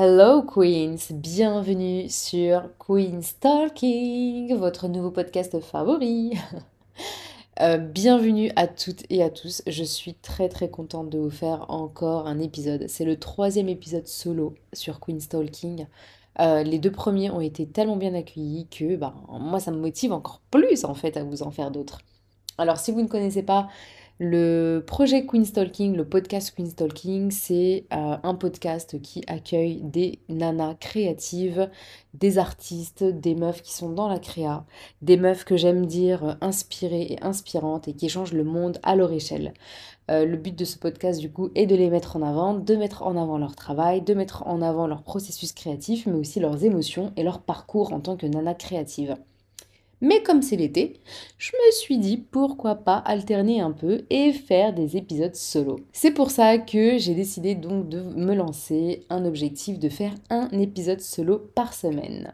Hello Queens, bienvenue sur Queen's Talking, votre nouveau podcast favori. Euh, bienvenue à toutes et à tous, je suis très très contente de vous faire encore un épisode. C'est le troisième épisode solo sur Queen's Talking. Euh, les deux premiers ont été tellement bien accueillis que bah, moi ça me motive encore plus en fait à vous en faire d'autres. Alors si vous ne connaissez pas le projet Queen Stalking, le podcast Queen Stalking, c'est euh, un podcast qui accueille des nanas créatives, des artistes, des meufs qui sont dans la créa, des meufs que j'aime dire inspirées et inspirantes et qui changent le monde à leur échelle. Euh, le but de ce podcast, du coup, est de les mettre en avant, de mettre en avant leur travail, de mettre en avant leur processus créatif, mais aussi leurs émotions et leur parcours en tant que nana créative. Mais comme c'est l'été, je me suis dit pourquoi pas alterner un peu et faire des épisodes solo. C'est pour ça que j'ai décidé donc de me lancer un objectif de faire un épisode solo par semaine.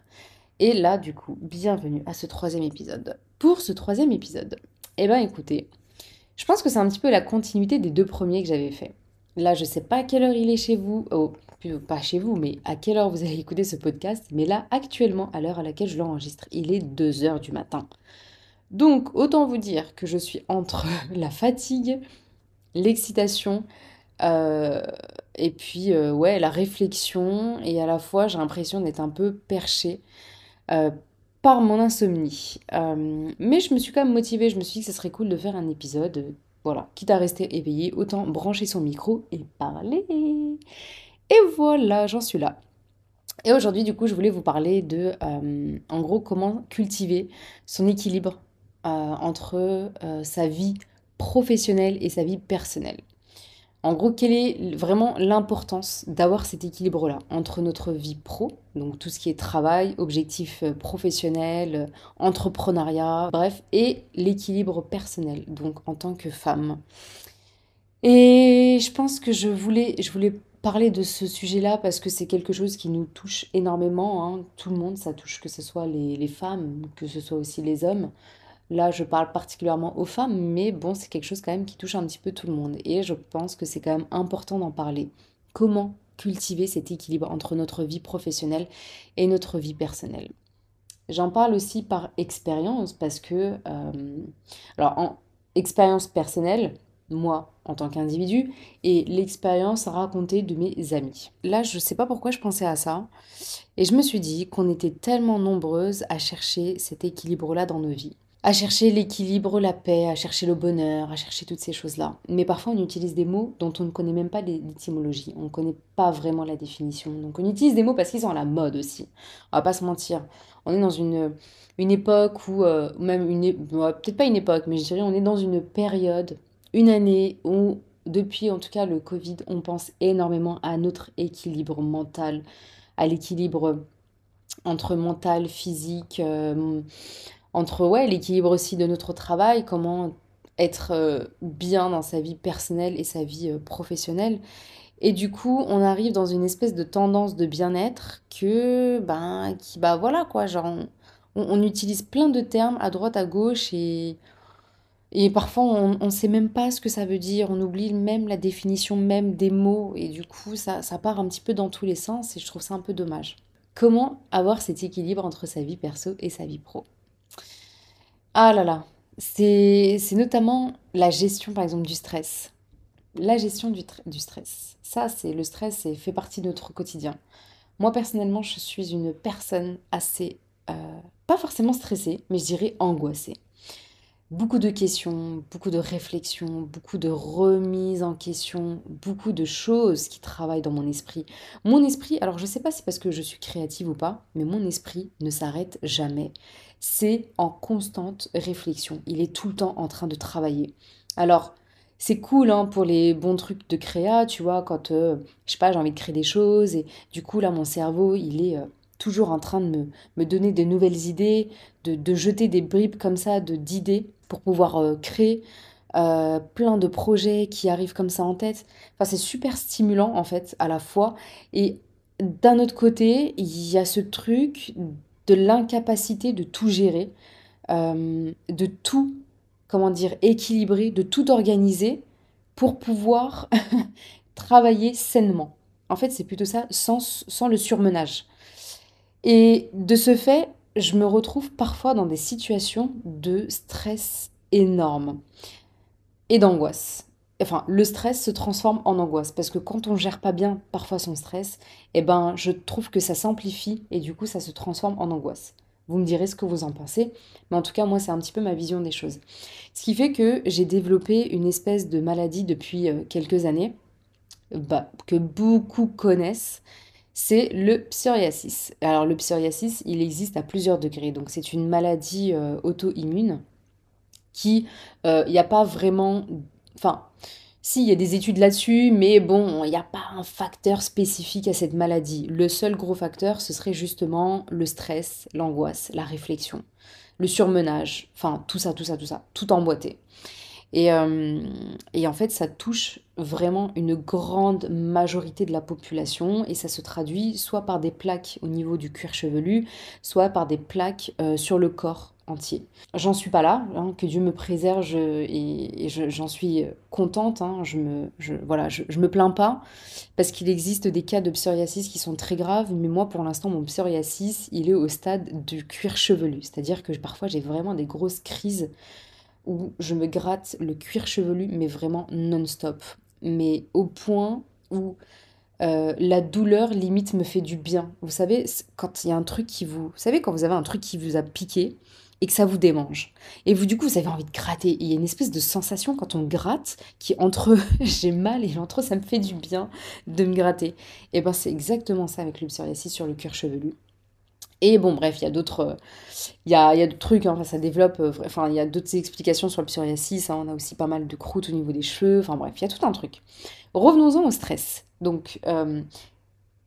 Et là, du coup, bienvenue à ce troisième épisode. Pour ce troisième épisode, eh ben écoutez, je pense que c'est un petit peu la continuité des deux premiers que j'avais fait. Là, je sais pas à quelle heure il est chez vous. Oh, pas chez vous, mais à quelle heure vous allez écouter ce podcast. Mais là, actuellement, à l'heure à laquelle je l'enregistre, il est 2h du matin. Donc, autant vous dire que je suis entre la fatigue, l'excitation, euh, et puis, euh, ouais, la réflexion, et à la fois, j'ai l'impression d'être un peu perchée euh, par mon insomnie. mais je me suis quand même motivée, je me suis dit que ce serait cool de faire un épisode. Voilà, quitte à rester éveillé, autant brancher son micro et parler. Et voilà, j'en suis là. Et aujourd'hui, du coup, je voulais vous parler de, euh, en gros, comment cultiver son équilibre euh, entre euh, sa vie professionnelle et sa vie personnelle. En gros, quelle est vraiment l'importance d'avoir cet équilibre-là entre notre vie pro, donc tout ce qui est travail, objectifs professionnels, entrepreneuriat, bref, et l'équilibre personnel, donc en tant que femme. Et je pense que je voulais, je voulais parler de ce sujet-là parce que c'est quelque chose qui nous touche énormément. Hein. Tout le monde, ça touche, que ce soit les, femmes, que ce soit aussi les hommes. Là, je parle particulièrement aux femmes, mais bon, c'est quelque chose quand même qui touche un petit peu tout le monde. Et je pense que c'est quand même important d'en parler. Comment cultiver cet équilibre entre notre vie professionnelle et notre vie personnelle? J'en parle aussi par expérience parce que, euh, alors en expérience personnelle, moi en tant qu'individu et l'expérience racontée de mes amis. Là, je ne sais pas pourquoi je pensais à ça et je me suis dit qu'on était tellement nombreuses à chercher cet équilibre-là dans nos vies. À chercher l'équilibre, la paix, à chercher le bonheur, à chercher toutes ces choses-là. Mais parfois, on utilise des mots dont on ne connaît même pas l'étymologie. On ne connaît pas vraiment la définition. Donc, on utilise des mots parce qu'ils sont à la mode aussi. On va pas se mentir. On est dans une, une époque où, euh, même une, peut-être pas une époque, mais je dirais on est dans une période une année où, depuis en tout cas le Covid, on pense énormément à notre équilibre mental, à l'équilibre entre mental, physique, euh, entre ouais, l'équilibre aussi de notre travail, comment être euh, bien dans sa vie personnelle et sa vie euh, professionnelle. Et du coup, on arrive dans une espèce de tendance de bien-être que, ben, qui, bah voilà quoi, genre, on, utilise plein de termes à droite, à gauche et et parfois, on ne sait même pas ce que ça veut dire, on oublie même la définition même des mots, et du coup, ça, ça part un petit peu dans tous les sens, et je trouve ça un peu dommage. Comment avoir cet équilibre entre sa vie perso et sa vie pro? Ah là là, c'est notamment la gestion, par exemple, du stress. La gestion du, du stress. Ça, c'est le stress, c'est fait partie de notre quotidien. Moi, personnellement, je suis une personne assez, euh, pas forcément stressée, mais je dirais angoissée beaucoup de questions, beaucoup de réflexions, beaucoup de remises en question, beaucoup de choses qui travaillent dans mon esprit. Mon esprit, alors je sais pas si c'est parce que je suis créative ou pas, mais mon esprit ne s'arrête jamais. C'est en constante réflexion. Il est tout le temps en train de travailler. Alors, c'est cool hein, pour les bons trucs de créa, tu vois, quand, euh, je sais pas, j'ai envie de créer des choses et du coup, là, mon cerveau, il est... Euh, toujours en train de me, donner des nouvelles idées, de, jeter des bribes comme ça d'idées pour pouvoir euh, créer euh, plein de projets qui arrivent comme ça en tête. Enfin, c'est super stimulant en fait à la fois. Et d'un autre côté, il y a ce truc de l'incapacité de tout gérer, euh, de tout, comment dire, équilibrer, de tout organiser pour pouvoir travailler sainement. En fait, c'est plutôt ça, sans, sans le surmenage. Et de ce fait, je me retrouve parfois dans des situations de stress énorme et d'angoisse. Enfin, le stress se transforme en angoisse parce que quand on gère pas bien parfois son stress, eh ben, je trouve que ça s'amplifie et du coup, ça se transforme en angoisse. Vous me direz ce que vous en pensez, mais en tout cas, moi, c'est un petit peu ma vision des choses. Ce qui fait que j'ai développé une espèce de maladie depuis euh, quelques années, bah, que beaucoup connaissent, c'est le psoriasis. Alors le psoriasis, il existe à plusieurs degrés. Donc c'est une maladie euh, auto-immune qui, il euh, n'y a pas vraiment... Enfin, si, il y a des études là-dessus, mais bon, il n'y a pas un facteur spécifique à cette maladie. Le seul gros facteur, ce serait justement le stress, l'angoisse, la réflexion, le surmenage, enfin tout ça, tout ça, tout ça, tout emboîté. Et, euh, et, en fait, ça touche vraiment une grande majorité de la population et ça se traduit soit par des plaques au niveau du cuir chevelu, soit par des plaques euh, sur le corps entier. J'en suis pas là, hein, que Dieu me préserve et, j'en suis contente. Hein, je me, voilà, je, me plains pas parce qu'il existe des cas de psoriasis qui sont très graves, mais moi pour l'instant mon psoriasis il est au stade du cuir chevelu, c'est-à-dire que parfois j'ai vraiment des grosses crises où je me gratte le cuir chevelu, mais vraiment non-stop. Mais au point où euh, la douleur limite me fait du bien. Vous savez, quand il y a un truc qui vous... Vous savez, quand vous avez un truc qui vous a piqué et que ça vous démange. Et vous, du coup, vous avez envie de gratter. il y a une espèce de sensation quand on gratte qui, entre j'ai mal et entre ça me fait du bien de me gratter. Et ben c'est exactement ça avec le psoriasis sur le cuir chevelu. Et bon, bref, il y a d'autres il y a, y a trucs, hein, ça développe, euh, enfin, il y a d'autres explications sur le psoriasis, hein, on a aussi pas mal de croûtes au niveau des cheveux, enfin bref, il y a tout un truc. Revenons-en au stress. Donc, euh,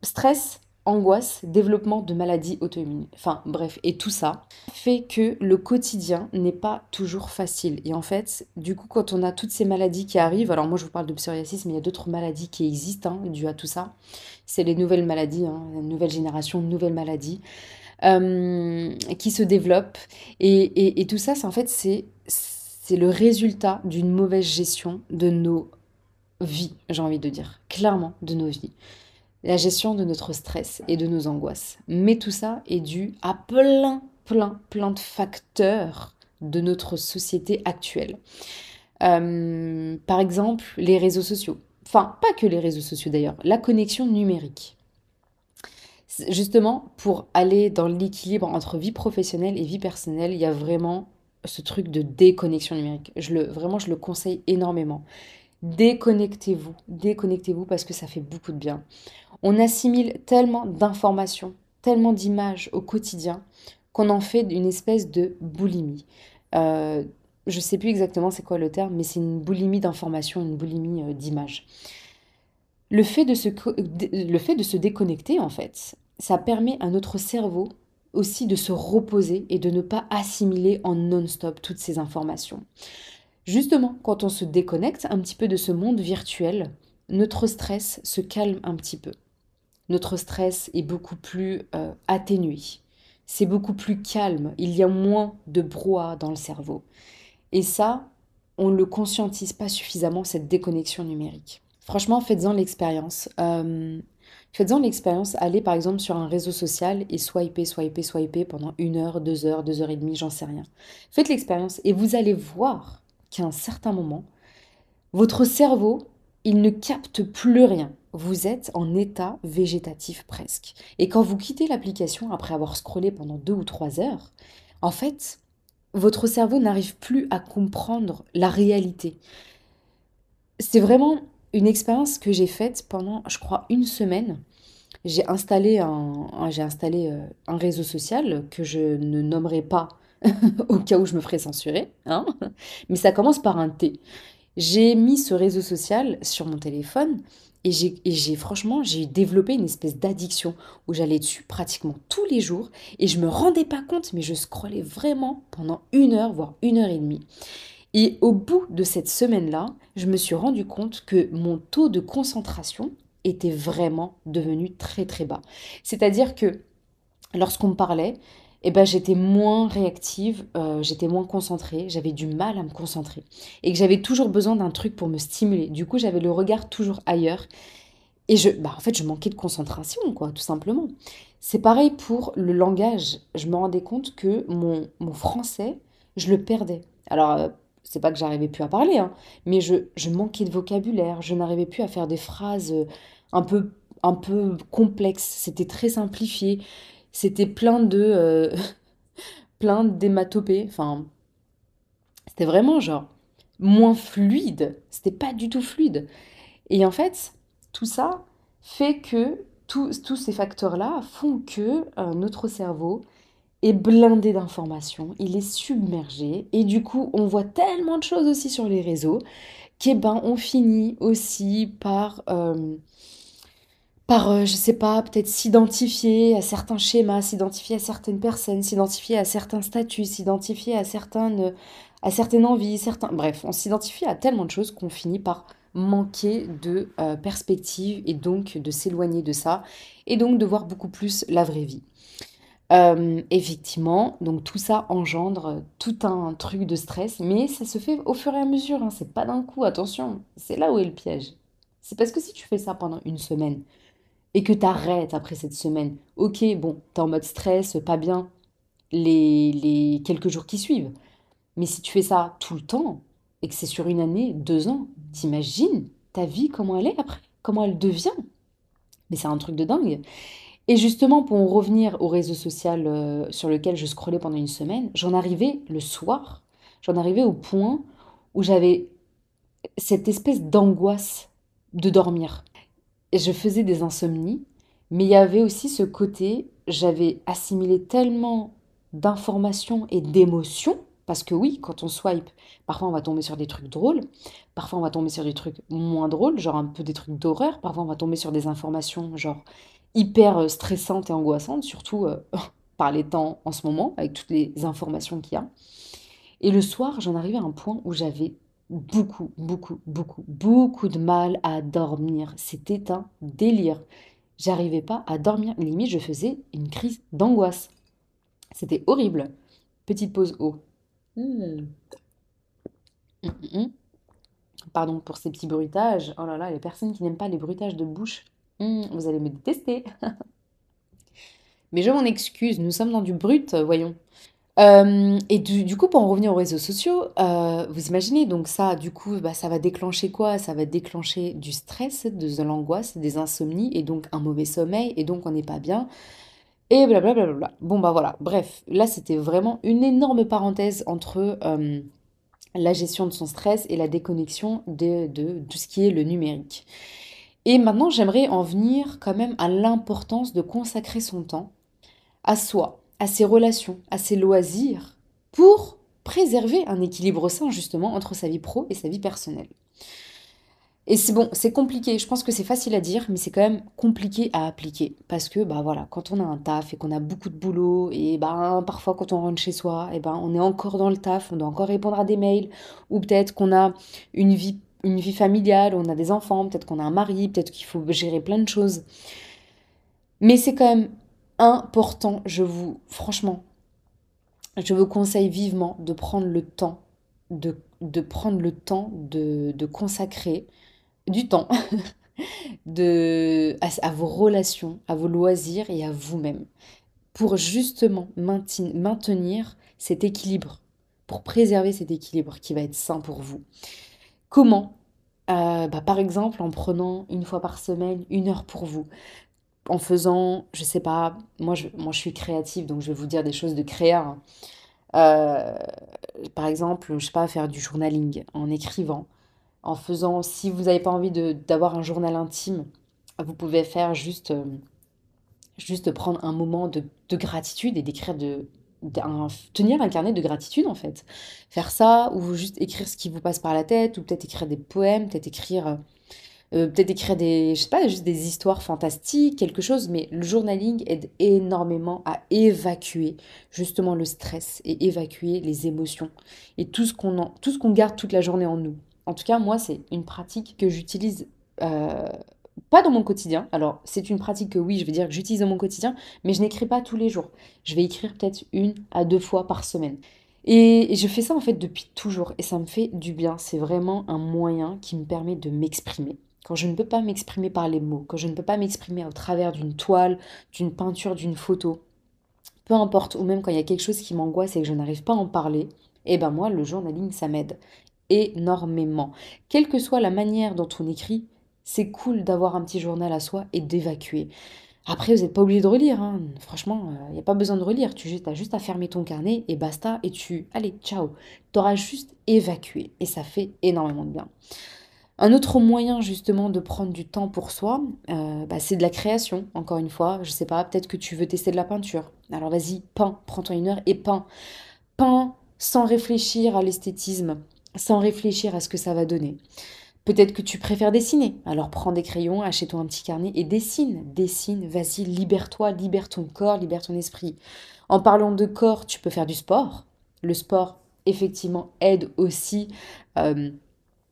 stress, angoisse, développement de maladies auto-immunes, enfin bref, et tout ça fait que le quotidien n'est pas toujours facile. Et en fait, du coup, quand on a toutes ces maladies qui arrivent, alors moi je vous parle de psoriasis, mais il y a d'autres maladies qui existent hein, dues à tout ça, c'est les nouvelles maladies, hein, nouvelle génération de nouvelles maladies. Euh, qui se développe. Et, tout ça, en fait, c'est le résultat d'une mauvaise gestion de nos vies, j'ai envie de dire, clairement de nos vies. La gestion de notre stress et de nos angoisses. Mais tout ça est dû à plein, plein, plein de facteurs de notre société actuelle. Euh, par exemple, les réseaux sociaux. Enfin, pas que les réseaux sociaux d'ailleurs, la connexion numérique justement, pour aller dans l'équilibre entre vie professionnelle et vie personnelle, il y a vraiment ce truc de déconnexion numérique. Je le, vraiment, je le conseille énormément. Déconnectez-vous, déconnectez-vous parce que ça fait beaucoup de bien. On assimile tellement d'informations, tellement d'images au quotidien qu'on en fait une espèce de boulimie. Euh, je ne sais plus exactement c'est quoi le terme, mais c'est une boulimie d'informations, une boulimie euh, d'images. Le fait, de se, le fait de se déconnecter, en fait, ça permet à notre cerveau aussi de se reposer et de ne pas assimiler en non-stop toutes ces informations. Justement, quand on se déconnecte un petit peu de ce monde virtuel, notre stress se calme un petit peu. Notre stress est beaucoup plus euh, atténué. C'est beaucoup plus calme. Il y a moins de brouhaha dans le cerveau. Et ça, on ne le conscientise pas suffisamment, cette déconnexion numérique. Franchement, faites-en l'expérience. Euh, faites-en l'expérience. Allez par exemple sur un réseau social et swipez, swipez, swipez pendant une heure, deux heures, deux heures et demie, j'en sais rien. Faites l'expérience et vous allez voir qu'à un certain moment, votre cerveau, il ne capte plus rien. Vous êtes en état végétatif presque. Et quand vous quittez l'application après avoir scrollé pendant deux ou trois heures, en fait, votre cerveau n'arrive plus à comprendre la réalité. C'est vraiment une expérience que j'ai faite pendant, je crois, une semaine. J'ai installé, un, euh, réseau social que je ne nommerai pas au cas où je me ferais censurer, hein mais ça commence par un T. J'ai mis ce réseau social sur mon téléphone et j'ai franchement, j'ai développé une espèce d'addiction où j'allais dessus pratiquement tous les jours et je me rendais pas compte, mais je scrollais vraiment pendant une heure, voire une heure et demie. Et au bout de cette semaine-là, je me suis rendu compte que mon taux de concentration était vraiment devenu très très bas. C'est-à-dire que lorsqu'on me parlait, eh ben, j'étais moins réactive, euh, j'étais moins concentrée, j'avais du mal à me concentrer. Et que j'avais toujours besoin d'un truc pour me stimuler. Du coup, j'avais le regard toujours ailleurs. Et je, bah, en fait, je manquais de concentration, quoi, tout simplement. C'est pareil pour le langage. Je me rendais compte que mon, mon français, je le perdais. Alors, euh, c'est pas que j'arrivais plus à parler, hein, mais je, je manquais de vocabulaire. Je n'arrivais plus à faire des phrases euh, un peu, un peu complexes. C'était très simplifié. C'était plein de, euh, plein d'hématopées. Enfin, c'était vraiment genre moins fluide. C'était pas du tout fluide. Et en fait, tout ça fait que tous, tous ces facteurs-là font que euh, notre cerveau est blindé d'informations, il est submergé, et du coup, on voit tellement de choses aussi sur les réseaux qu'est ben, on finit aussi par, euh, par euh, je sais pas, peut-être s'identifier à certains schémas, s'identifier à certaines personnes, s'identifier à certains statuts, s'identifier à certaines, à certaines envies, certains... Bref, on s'identifie à tellement de choses qu'on finit par manquer de euh, perspective et donc de s'éloigner de ça et donc de voir beaucoup plus la vraie vie. Euh, effectivement, donc tout ça engendre tout un truc de stress, mais ça se fait au fur et à mesure, hein, c'est pas d'un coup, attention, c'est là où est le piège. C'est parce que si tu fais ça pendant une semaine et que tu arrêtes après cette semaine, ok, bon, t'es en mode stress, pas bien les, les quelques jours qui suivent, mais si tu fais ça tout le temps et que c'est sur une année, deux ans, t'imagines ta vie, comment elle est après, comment elle devient. Mais c'est un truc de dingue. Et justement, pour en revenir au réseau social euh, sur lequel je scrollais pendant une semaine, j'en arrivais le soir, j'en arrivais au point où j'avais cette espèce d'angoisse de dormir. Je faisais des insomnies, mais il y avait aussi ce côté, j'avais assimilé tellement d'informations et d'émotions parce que oui, quand on swipe, parfois on va tomber sur des trucs drôles, parfois on va tomber sur des trucs moins drôles, genre un peu des trucs d'horreur, parfois on va tomber sur des informations genre hyper euh, stressantes et angoissantes, surtout euh, par les temps en ce moment, avec toutes les informations qu'il y a. Et le soir, j'en arrivais à un point où j'avais beaucoup, beaucoup, beaucoup, beaucoup de mal à dormir. C'était un délire. J'arrivais pas à dormir. Limite, je faisais une crise d'angoisse. C'était horrible. Petite pause eau. Mmh. Mmh, mmh, Pardon pour ces petits bruitages. Oh là là, les personnes qui n'aiment pas les bruitages de bouche, vous allez me détester. Mais je m'en excuse, nous sommes dans du brut, voyons. Euh, et du, coup, pour en revenir aux réseaux sociaux, euh, vous imaginez, donc ça, du coup, bah, ça va déclencher quoi? Ça va déclencher du stress, de l'angoisse, des insomnies, et donc un mauvais sommeil, et donc on n'est pas bien. Et blablabla. Bon, bah voilà. Bref, là, c'était vraiment une énorme parenthèse entre euh, la gestion de son stress et la déconnexion de, de, tout ce qui est le numérique. Et maintenant, j'aimerais en venir quand même à l'importance de consacrer son temps à soi, à ses relations, à ses loisirs, pour préserver un équilibre sain justement entre sa vie pro et sa vie personnelle. Et c'est bon, c'est compliqué. Je pense que c'est facile à dire, mais c'est quand même compliqué à appliquer. Parce que, bah voilà, quand on a un taf et qu'on a beaucoup de boulot, et ben parfois quand on rentre chez soi, et ben on est encore dans le taf, on doit encore répondre à des mails, ou peut-être qu'on a une vie, une vie familiale, on a des enfants, peut-être qu'on a un mari, peut-être qu'il faut gérer plein de choses. Mais c'est quand même important, je vous, franchement, je vous conseille vivement de prendre le temps, de, prendre le temps de, consacrer du temps à, vos relations, à vos loisirs et à vous-même pour justement maintenir cet équilibre, pour préserver cet équilibre qui va être sain pour vous. Comment? Euh, bah, Par exemple, en prenant une fois par semaine une heure pour vous, en faisant, je sais pas, moi je, moi je suis créative, donc je vais vous dire des choses de créa. Hein. Euh, par exemple, je sais pas, faire du journaling en écrivant, en faisant, si vous n'avez pas envie d'avoir un journal intime, vous pouvez faire juste, euh, juste prendre un moment de, gratitude et d'écrire de, tenir un carnet de gratitude en fait. Faire ça ou juste écrire ce qui vous passe par la tête ou peut-être écrire des poèmes, peut-être écrire euh, peut-être écrire des je sais pas juste des histoires fantastiques, quelque chose mais le journaling aide énormément à évacuer justement le stress et évacuer les émotions et tout ce qu'on tout ce qu'on garde toute la journée en nous. En tout cas, moi, c'est une pratique que j'utilise euh, pas dans mon quotidien. Alors, c'est une pratique que oui, je vais dire que j'utilise dans mon quotidien, mais je n'écris pas tous les jours. Je vais écrire peut-être une à deux fois par semaine. Et, je fais ça en fait depuis toujours et ça me fait du bien. C'est vraiment un moyen qui me permet de m'exprimer. Quand je ne peux pas m'exprimer par les mots, quand je ne peux pas m'exprimer au travers d'une toile, d'une peinture, d'une photo, peu importe, ou même quand il y a quelque chose qui m'angoisse et que je n'arrive pas à en parler, eh ben moi, le journaling, ça m'aide énormément. Quelle que soit la manière dont on écrit, c'est cool d'avoir un petit journal à soi et d'évacuer. Après, vous n'êtes pas obligé de relire, hein. franchement, il n'y a pas besoin de relire. Tu as juste à fermer ton carnet et basta, et tu... Allez, ciao. Tu auras juste évacué, et ça fait énormément de bien. Un autre moyen justement de prendre du temps pour soi, euh, bah, c'est de la création, encore une fois. Je sais pas, peut-être que tu veux tester de la peinture. Alors vas-y, peins, prends-toi une heure et peins. Peins sans réfléchir à l'esthétisme, sans réfléchir à ce que ça va donner. Peut-être que tu préfères dessiner. Alors prends des crayons, achète-toi un petit carnet et dessine. Dessine, vas-y, libère-toi, libère ton corps, libère ton esprit. En parlant de corps, tu peux faire du sport. Le sport, effectivement, aide aussi euh,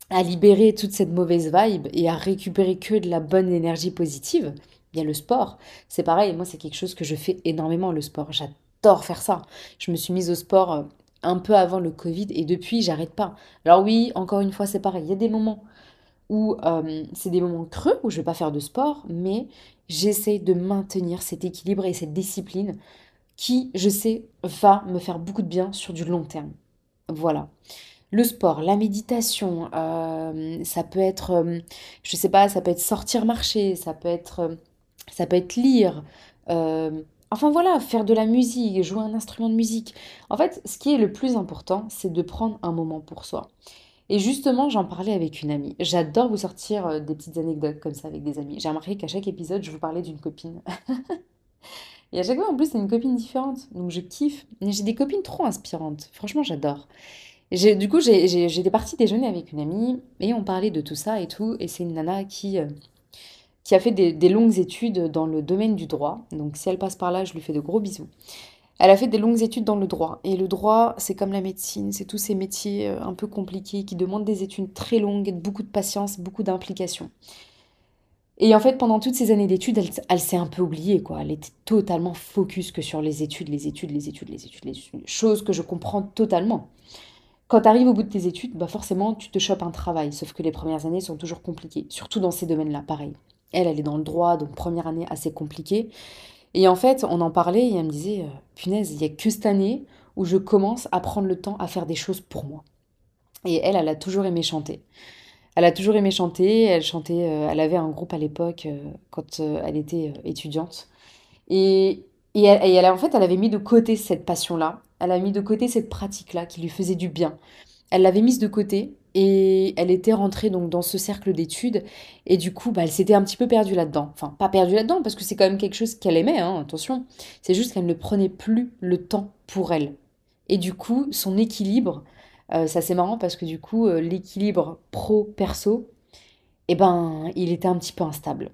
à libérer toute cette mauvaise vibe et à récupérer que de la bonne énergie positive. Il y a le sport. C'est pareil, moi, c'est quelque chose que je fais énormément, le sport. J'adore faire ça. Je me suis mise au sport euh, un peu avant le Covid et depuis, j'arrête pas. Alors oui, encore une fois, c'est pareil. Il y a des moments où euh, c'est des moments creux où je vais pas faire de sport, mais j'essaie de maintenir cet équilibre et cette discipline qui, je sais, va me faire beaucoup de bien sur du long terme. Voilà. Le sport, la méditation, euh, ça peut être, euh, je sais pas, ça peut être sortir marcher, ça peut être, ça peut être lire, Enfin voilà, faire de la musique, jouer un instrument de musique. En fait, ce qui est le plus important, c'est de prendre un moment pour soi. Et justement, j'en parlais avec une amie. J'adore vous sortir euh, des petites anecdotes comme ça avec des amis. J'ai remarqué qu'à chaque épisode, je vous parlais d'une copine. Et à chaque fois, en plus, c'est une copine différente. Donc je kiffe. J'ai des copines trop inspirantes. Franchement, j'adore. Du coup, j'étais partie déjeuner avec une amie et on parlait de tout ça et tout. Et c'est une nana qui, euh, a fait des, longues études dans le domaine du droit. Donc si elle passe par là, je lui fais de gros bisous. Elle a fait des longues études dans le droit. Et le droit, c'est comme la médecine, c'est tous ces métiers euh, un peu compliqués qui demandent des études très longues, beaucoup de patience, beaucoup d'implication. Et en fait, pendant toutes ces années d'études, elle, s'est un peu oubliée, quoi. Elle était totalement focus que sur les études, les études, les études, les études, les études. Chose que je comprends totalement. Quand tu arrives au bout de tes études, bah forcément, tu te chopes un travail. Sauf que les premières années sont toujours compliquées. Surtout dans ces domaines-là, pareil. Elle, elle est dans le droit, donc première année assez compliquée. Et en fait, on en parlait et elle me disait, euh, punaise, il n'y a que cette année où je commence à prendre le temps à faire des choses pour moi. Et elle, elle a toujours aimé chanter. Elle a toujours aimé chanter, elle chantait, euh, elle avait un groupe à l'époque euh, quand elle était étudiante. Et, et, elle, en fait, elle avait mis de côté cette passion-là, elle a mis de côté cette pratique-là qui lui faisait du bien. Elle l'avait mise de côté et elle était rentrée donc dans ce cercle d'études et du coup bah, elle s'était un petit peu perdue là-dedans. Enfin pas perdue là-dedans parce que c'est quand même quelque chose qu'elle aimait, hein, attention. C'est juste qu'elle ne prenait plus le temps pour elle. Et du coup son équilibre, euh, ça c'est marrant parce que du coup euh, l'équilibre pro-perso, eh ben il était un petit peu instable.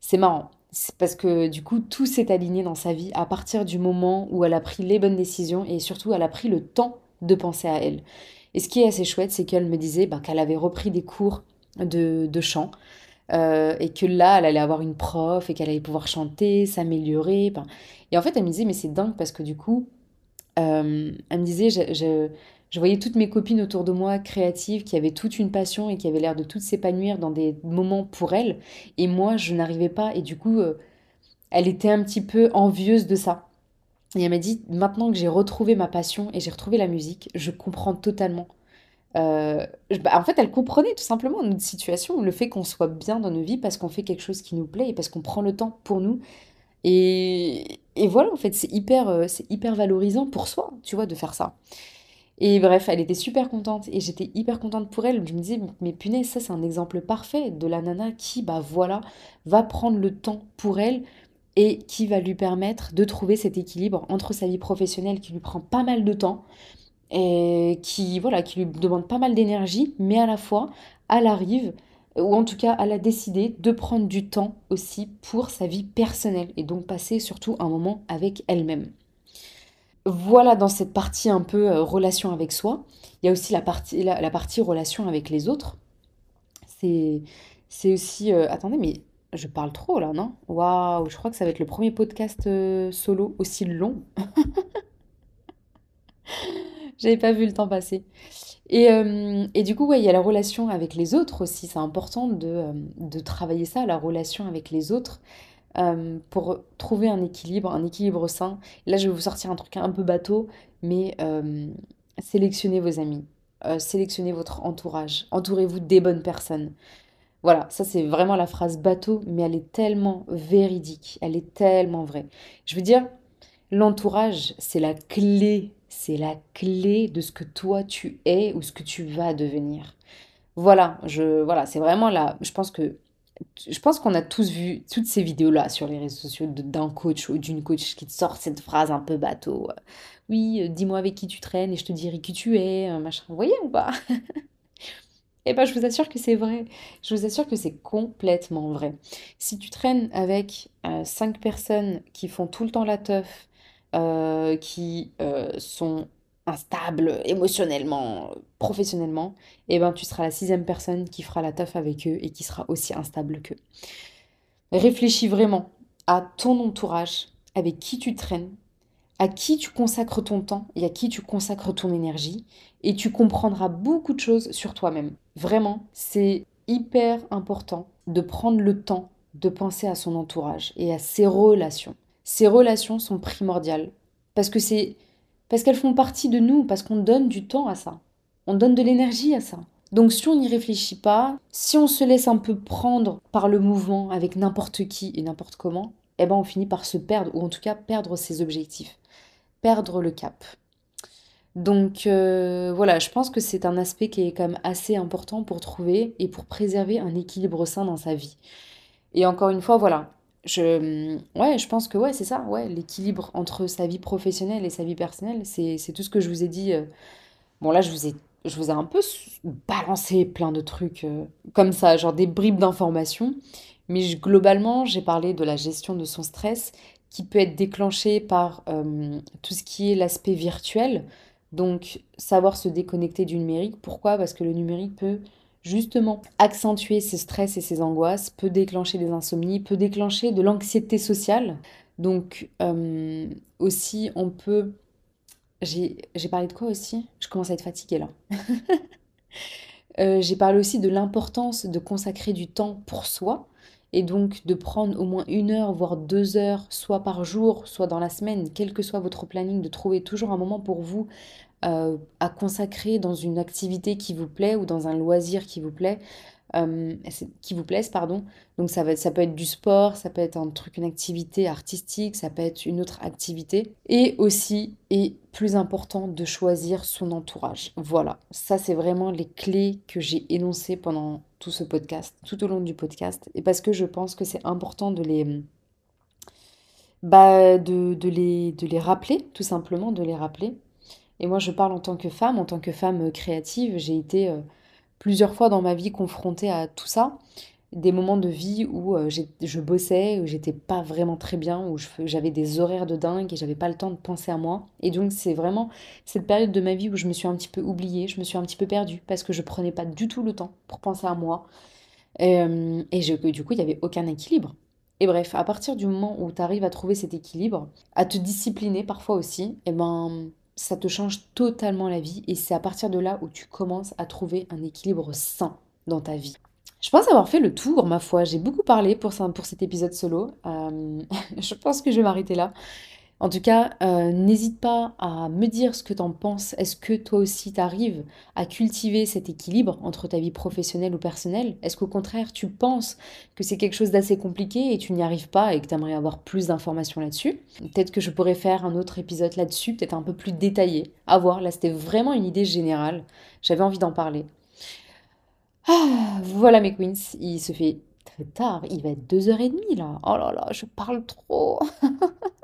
C'est marrant. Parce que du coup tout s'est aligné dans sa vie à partir du moment où elle a pris les bonnes décisions et surtout elle a pris le temps de penser à elle. Et ce qui est assez chouette, c'est qu'elle me disait bah, qu'elle avait repris des cours de, chant. Euh, et que là, elle allait avoir une prof et qu'elle allait pouvoir chanter, s'améliorer. Et en fait, elle me disait, mais c'est dingue parce que du coup, euh, elle me disait, je, voyais toutes mes copines autour de moi créatives qui avaient toute une passion et qui avaient l'air de toutes s'épanouir dans des moments pour elles. Et moi, je n'arrivais pas. Et du coup, euh, elle était un petit peu envieuse de ça. Et elle m'a dit, maintenant que j'ai retrouvé ma passion et j'ai retrouvé la musique, je comprends totalement. Euh, bah, en fait, elle comprenait tout simplement notre situation, le fait qu'on soit bien dans nos vies parce qu'on fait quelque chose qui nous plaît et parce qu'on prend le temps pour nous. Et, et voilà, en fait, c'est hyper, euh, c'est hyper valorisant pour soi, tu vois, de faire ça. Et bref, elle était super contente et j'étais hyper contente pour elle. Je me disais, mais punaise, ça c'est un exemple parfait de la nana qui, bah voilà, va prendre le temps pour elle et qui va lui permettre de trouver cet équilibre entre sa vie professionnelle qui lui prend pas mal de temps et qui voilà qui lui demande pas mal d'énergie mais à la fois elle arrive ou en tout cas elle a décidé de prendre du temps aussi pour sa vie personnelle et donc passer surtout un moment avec elle-même. Voilà dans cette partie un peu euh, relation avec soi. Il y a aussi la partie, la, partie relation avec les autres. C'est, aussi... Euh, attendez, mais je parle trop là, non? Waouh, je crois que ça va être le premier podcast euh, solo aussi long. J'avais pas vu le temps passer. Et, du coup, il y a la relation avec les autres aussi. C'est important de, de travailler ça, la relation avec les autres, euh, pour trouver un équilibre, un équilibre sain. Là, je vais vous sortir un truc un peu bateau, mais sélectionnez vos amis, sélectionnez votre entourage, entourez-vous des bonnes personnes. Voilà, ça c'est vraiment la phrase bateau, mais elle est tellement véridique, elle est tellement vraie. Je veux dire, l'entourage, c'est la clé c'est la clé de ce que toi tu es ou ce que tu vas devenir. Voilà, je voilà, c'est vraiment là. Je pense que je pense qu'on a tous vu toutes ces vidéos-là sur les réseaux sociaux d'un coach ou d'une coach qui te sort cette phrase un peu bateau. Oui, euh, dis-moi avec qui tu traînes et je te dirai qui tu es, euh, machin. Vous voyez ou pas? Eh ben, je vous assure que c'est vrai. Je vous assure que c'est complètement vrai. Si tu traînes avec euh, cinq personnes qui font tout le temps la teuf, euh, qui euh, sont instables émotionnellement, professionnellement, et eh ben tu seras la sixième personne qui fera la taf avec eux et qui sera aussi instable qu'eux. Réfléchis vraiment à ton entourage, avec qui tu traînes, à qui tu consacres ton temps et à qui tu consacres ton énergie, et tu comprendras beaucoup de choses sur toi-même. Vraiment, c'est hyper important de prendre le temps de penser à son entourage et à ses relations. Ces relations sont primordiales parce que c'est parce qu'elles font partie de nous, parce qu'on donne du temps à ça. On donne de l'énergie à ça. Donc si on n'y réfléchit pas, si on se laisse un peu prendre par le mouvement avec n'importe qui et n'importe comment, eh ben on finit par se perdre ou en tout cas perdre ses objectifs, perdre le cap. Donc euh, voilà, je pense que c'est un aspect qui est quand même assez important pour trouver et pour préserver un équilibre sain dans sa vie. Et encore une fois, voilà, je, ouais, je pense que ouais, c'est ça, ouais, l'équilibre entre sa vie professionnelle et sa vie personnelle, c'est, c'est tout ce que je vous ai dit. Euh. Bon, là, je vous ai, je vous ai un peu balancé plein de trucs euh, comme ça, genre des bribes d'informations. Mais globalement, j'ai parlé de la gestion de son stress qui peut être déclenché par euh, tout ce qui est l'aspect virtuel. Donc, savoir se déconnecter du numérique. Pourquoi? Parce que le numérique peut justement accentuer ses stress et ses angoisses, peut déclencher des insomnies, peut déclencher de l'anxiété sociale. Donc euh, aussi, on peut... J'ai parlé de quoi aussi? Je commence à être fatiguée là. Euh, j'ai parlé aussi de l'importance de consacrer du temps pour soi et donc de prendre au moins une heure, voire deux heures, soit par jour, soit dans la semaine, quel que soit votre planning, de trouver toujours un moment pour vous euh, à consacrer dans une activité qui vous plaît ou dans un loisir qui vous plaît, euh, qui vous plaise, pardon. Donc ça, va, ça peut être du sport, ça peut être un truc, une activité artistique, ça peut être une autre activité. Et aussi, et plus important, de choisir son entourage. Voilà, ça c'est vraiment les clés que j'ai énoncées pendant tout ce podcast, tout au long du podcast. Et parce que je pense que c'est important de les... Bah, de, de, les, de les rappeler, tout simplement, de les rappeler. Et moi, je parle en tant que femme, en tant que femme euh, créative. J'ai été euh, plusieurs fois dans ma vie confrontée à tout ça. Des moments de vie où euh, je bossais, où j'étais pas vraiment très bien, où j'avais des horaires de dingue et j'avais pas le temps de penser à moi. Et donc, c'est vraiment cette période de ma vie où je me suis un petit peu oubliée, je me suis un petit peu perdue parce que je prenais pas du tout le temps pour penser à moi. Et, du coup, il n'y avait aucun équilibre. Et bref, à partir du moment où tu arrives à trouver cet équilibre, à te discipliner parfois aussi, et ben ça te change totalement la vie et c'est à partir de là où tu commences à trouver un équilibre sain dans ta vie. Je pense avoir fait le tour, ma foi. J'ai beaucoup parlé pour, pour cet épisode solo. Euh, je pense que je vais m'arrêter là. En tout cas, euh, n'hésite pas à me dire ce que tu en penses. Est-ce que toi aussi tu arrives à cultiver cet équilibre entre ta vie professionnelle ou personnelle? Est-ce qu'au contraire tu penses que c'est quelque chose d'assez compliqué et tu n'y arrives pas et que tu aimerais avoir plus d'informations là-dessus? Peut-être que je pourrais faire un autre épisode là-dessus, peut-être un peu plus détaillé. À voir, là c'était vraiment une idée générale. J'avais envie d'en parler. Ah, voilà mes queens, il se fait très tard, il va être 2h30 là. Oh là là, je parle trop.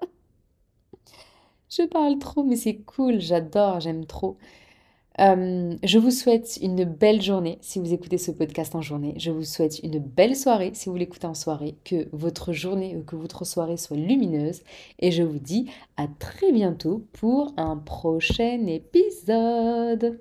Je parle trop, mais c'est cool, j'adore, j'aime trop. Je vous souhaite une belle journée si vous écoutez ce podcast en journée. Je vous souhaite une belle soirée si vous l'écoutez en soirée. Que votre journée ou que votre soirée soit lumineuse. Et je vous dis à très bientôt pour un prochain épisode.